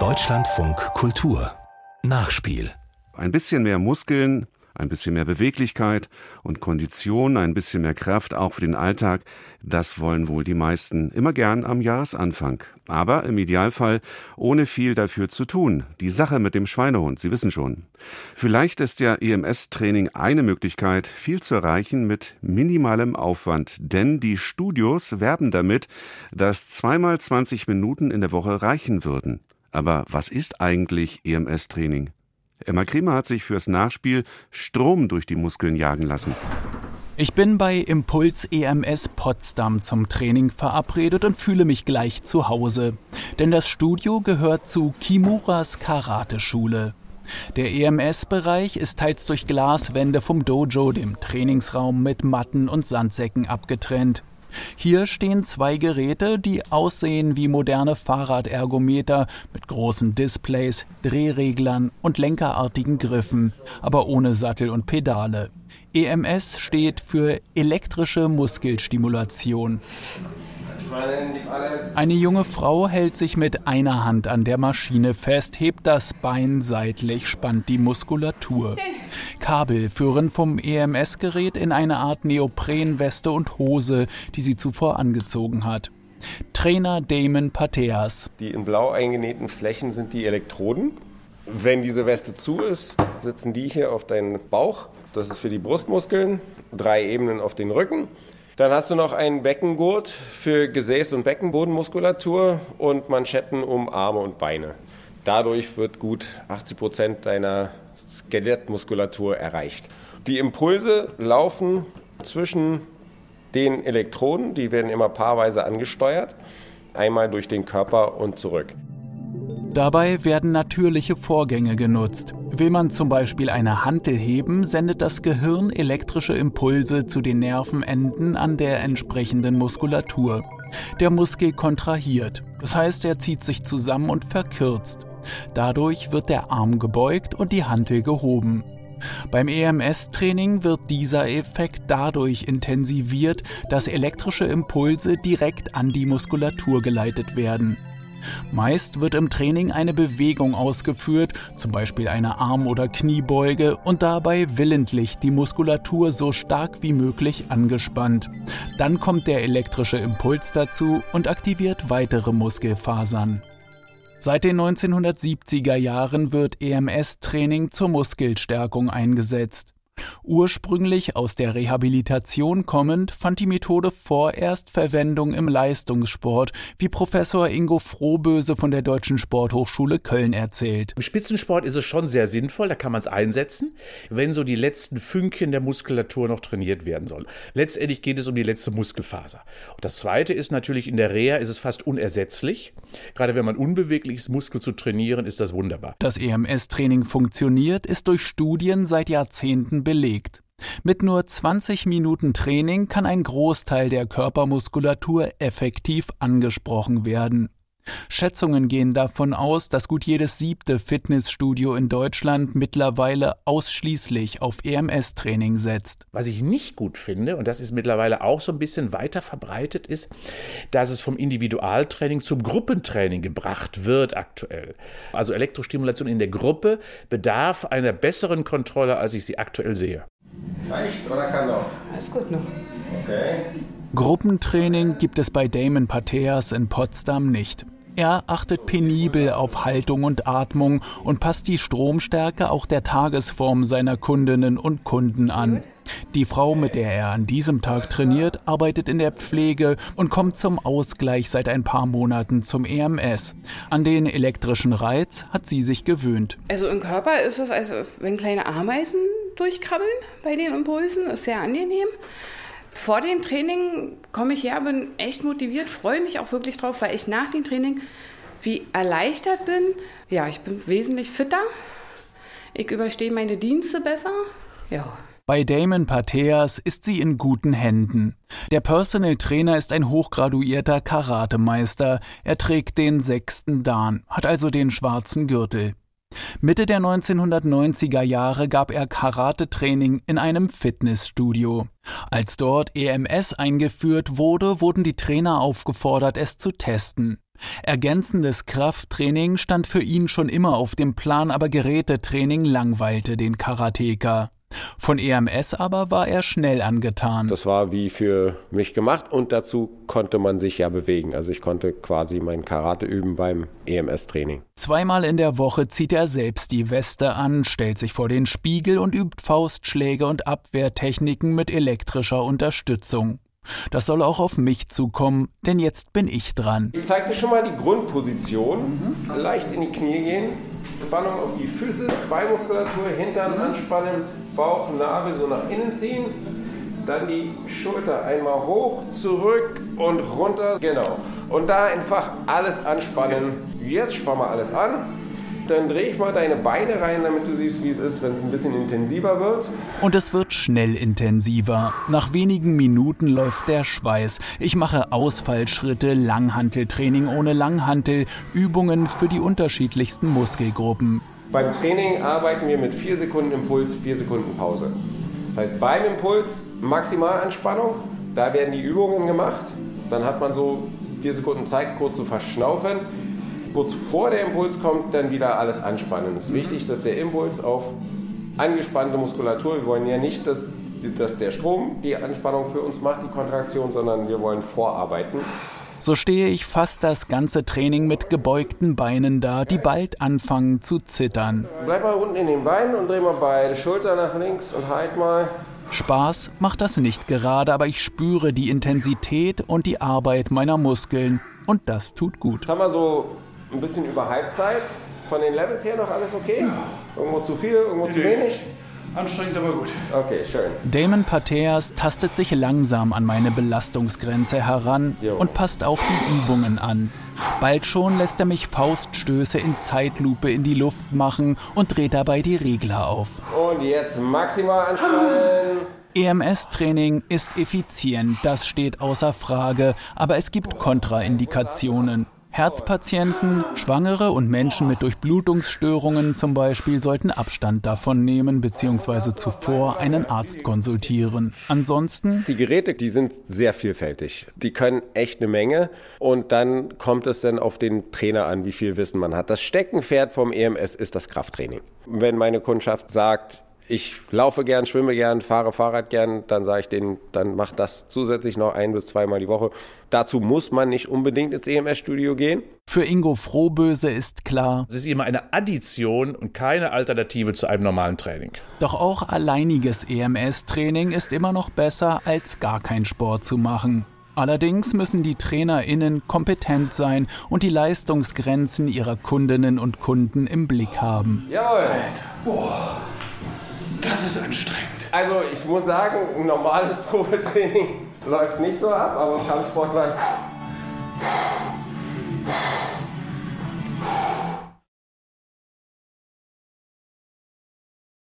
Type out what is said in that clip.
Deutschlandfunk Kultur. Nachspiel. Ein bisschen mehr Muskeln, ein bisschen mehr Beweglichkeit und Kondition, ein bisschen mehr Kraft auch für den Alltag, das wollen wohl die meisten immer gern am Jahresanfang. Aber im Idealfall ohne viel dafür zu tun. Die Sache mit dem Schweinehund, Sie wissen schon. Vielleicht ist ja EMS-Training eine Möglichkeit, viel zu erreichen mit minimalem Aufwand. Denn die Studios werben damit, dass zweimal 20 Minuten in der Woche reichen würden. Aber was ist eigentlich EMS-Training? Emma Kremer hat sich fürs Nachspiel Strom durch die Muskeln jagen lassen. Ich bin bei Impuls EMS Potsdam zum Training verabredet und fühle mich gleich zu Hause. Denn das Studio gehört zu Kimuras Karate-Schule. Der EMS-Bereich ist teils durch Glaswände vom Dojo, dem Trainingsraum mit Matten und Sandsäcken, abgetrennt. Hier stehen zwei Geräte, die aussehen wie moderne Fahrradergometer mit großen Displays, Drehreglern und lenkerartigen Griffen, aber ohne Sattel und Pedale. EMS steht für elektrische Muskelstimulation. Eine junge Frau hält sich mit einer Hand an der Maschine fest, hebt das Bein seitlich, spannt die Muskulatur. Kabel führen vom EMS-Gerät in eine Art Neoprenweste und Hose, die sie zuvor angezogen hat. Trainer Damon Pateas. Die in blau eingenähten Flächen sind die Elektroden. Wenn diese Weste zu ist, sitzen die hier auf deinen Bauch. Das ist für die Brustmuskeln. Drei Ebenen auf den Rücken. Dann hast du noch einen Beckengurt für Gesäß- und Beckenbodenmuskulatur und Manschetten um Arme und Beine. Dadurch wird gut 80 Prozent deiner Skelettmuskulatur erreicht. Die Impulse laufen zwischen den Elektroden, die werden immer paarweise angesteuert, einmal durch den Körper und zurück. Dabei werden natürliche Vorgänge genutzt. Will man zum Beispiel eine Hantel heben, sendet das Gehirn elektrische Impulse zu den Nervenenden an der entsprechenden Muskulatur. Der Muskel kontrahiert, das heißt, er zieht sich zusammen und verkürzt. Dadurch wird der Arm gebeugt und die Hantel gehoben. Beim EMS-Training wird dieser Effekt dadurch intensiviert, dass elektrische Impulse direkt an die Muskulatur geleitet werden. Meist wird im Training eine Bewegung ausgeführt, zum Beispiel eine Arm- oder Kniebeuge, und dabei willentlich die Muskulatur so stark wie möglich angespannt. Dann kommt der elektrische Impuls dazu und aktiviert weitere Muskelfasern. Seit den 1970er Jahren wird EMS-Training zur Muskelstärkung eingesetzt. Ursprünglich aus der Rehabilitation kommend, fand die Methode vorerst Verwendung im Leistungssport, wie Professor Ingo Frohböse von der Deutschen Sporthochschule Köln erzählt. Im Spitzensport ist es schon sehr sinnvoll, da kann man es einsetzen, wenn so die letzten Fünkchen der Muskulatur noch trainiert werden sollen. Letztendlich geht es um die letzte Muskelfaser. Und das Zweite ist natürlich, in der Reha ist es fast unersetzlich. Gerade wenn man unbeweglich ist, Muskel zu trainieren, ist das wunderbar. Das EMS-Training funktioniert, ist durch Studien seit Jahrzehnten belegt. Mit nur 20 Minuten Training kann ein Großteil der Körpermuskulatur effektiv angesprochen werden. Schätzungen gehen davon aus, dass gut jedes siebte Fitnessstudio in Deutschland mittlerweile ausschließlich auf EMS-Training setzt. Was ich nicht gut finde, und das ist mittlerweile auch so ein bisschen weiter verbreitet, ist, dass es vom Individualtraining zum Gruppentraining gebracht wird aktuell. Also Elektrostimulation in der Gruppe bedarf einer besseren Kontrolle, als ich sie aktuell sehe. Reicht oder kann noch? Alles gut noch. Okay. Gruppentraining gibt es bei Damon Pateas in Potsdam nicht. Er achtet penibel auf Haltung und Atmung und passt die Stromstärke auch der Tagesform seiner Kundinnen und Kunden an. Die Frau, mit der er an diesem Tag trainiert, arbeitet in der Pflege und kommt zum Ausgleich seit ein paar Monaten zum EMS. An den elektrischen Reiz hat sie sich gewöhnt. Also im Körper ist es, als wenn kleine Ameisen durchkrabbeln bei den Impulsen. Ist sehr angenehm. Vor dem Training komme ich her, bin echt motiviert, freue mich auch wirklich drauf, weil ich nach dem Training wie erleichtert bin. Ja, ich bin wesentlich fitter. Ich überstehe meine Dienste besser. Ja. Bei Damon Pateas ist sie in guten Händen. Der Personal Trainer ist ein hochgraduierter Karatemeister. Er trägt den sechsten Dan, hat also den schwarzen Gürtel. Mitte der 1990er Jahre gab er Karate-Training in einem Fitnessstudio. Als dort EMS eingeführt wurde, wurden die Trainer aufgefordert, es zu testen. Ergänzendes Krafttraining stand für ihn schon immer auf dem Plan, aber Gerätetraining langweilte den Karateka. Von EMS aber war er schnell angetan. Das war wie für mich gemacht und dazu konnte man sich ja bewegen. Also ich konnte quasi mein Karate üben beim EMS-Training. Zweimal in der Woche zieht er selbst die Weste an, stellt sich vor den Spiegel und übt Faustschläge und Abwehrtechniken mit elektrischer Unterstützung. Das soll auch auf mich zukommen, denn jetzt bin ich dran. Ich zeige dir schon mal die Grundposition. Mhm. Leicht in die Knie gehen, Spannung auf die Füße, Beinmuskulatur, Hintern anspannen, Bauch, Nabel so nach innen ziehen. Dann die Schulter einmal hoch, zurück und runter. Genau. Und da einfach alles anspannen. Jetzt spann mal alles an. Dann drehe ich mal deine Beine rein, damit du siehst, wie es ist, wenn es ein bisschen intensiver wird. Und es wird schnell intensiver. Nach wenigen Minuten läuft der Schweiß. Ich mache Ausfallschritte, Langhanteltraining ohne Langhantel, Übungen für die unterschiedlichsten Muskelgruppen. Beim Training arbeiten wir mit 4 Sekunden Impuls, 4 Sekunden Pause. Das heißt, beim Impuls Maximalanspannung, da werden die Übungen gemacht. Dann hat man so 4 Sekunden Zeit, kurz zu verschnaufen kurz vor der Impuls kommt, dann wieder alles anspannen. Es ist wichtig, dass der Impuls auf angespannte Muskulatur, wir wollen ja nicht, dass, dass der Strom die Anspannung für uns macht, die Kontraktion, sondern wir wollen vorarbeiten. So stehe ich fast das ganze Training mit gebeugten Beinen da, die bald anfangen zu zittern. Bleib mal unten in den Beinen und dreh mal beide Schulter nach links und halt mal. Spaß macht das nicht gerade, aber ich spüre die Intensität und die Arbeit meiner Muskeln und das tut gut. Jetzt haben wir so ein bisschen über Halbzeit. Von den Levels her noch alles okay? Irgendwo zu viel, irgendwo zu wenig? Anstrengend, aber gut. Okay, schön. Damon Pateas tastet sich langsam an meine Belastungsgrenze heran jo. und passt auch die Übungen an. Bald schon lässt er mich Fauststöße in Zeitlupe in die Luft machen und dreht dabei die Regler auf. Und jetzt maximal anspannen. EMS-Training ist effizient, das steht außer Frage, aber es gibt Kontraindikationen. Herzpatienten, Schwangere und Menschen mit Durchblutungsstörungen zum Beispiel sollten Abstand davon nehmen bzw. zuvor einen Arzt konsultieren. Ansonsten. Die Geräte, die sind sehr vielfältig. Die können echt eine Menge und dann kommt es dann auf den Trainer an, wie viel Wissen man hat. Das Steckenpferd vom EMS ist das Krafttraining. Wenn meine Kundschaft sagt, ich laufe gern, schwimme gern, fahre Fahrrad gern, dann sage ich denen, dann macht das zusätzlich noch ein bis zweimal die Woche. Dazu muss man nicht unbedingt ins EMS-Studio gehen. Für Ingo Frohböse ist klar, es ist immer eine Addition und keine Alternative zu einem normalen Training. Doch auch alleiniges EMS-Training ist immer noch besser, als gar keinen Sport zu machen. Allerdings müssen die TrainerInnen kompetent sein und die Leistungsgrenzen ihrer Kundinnen und Kunden im Blick haben. Jawohl. Boah. Das ist anstrengend. Also ich muss sagen, ein normales Probetraining läuft nicht so ab, aber Kampfsportler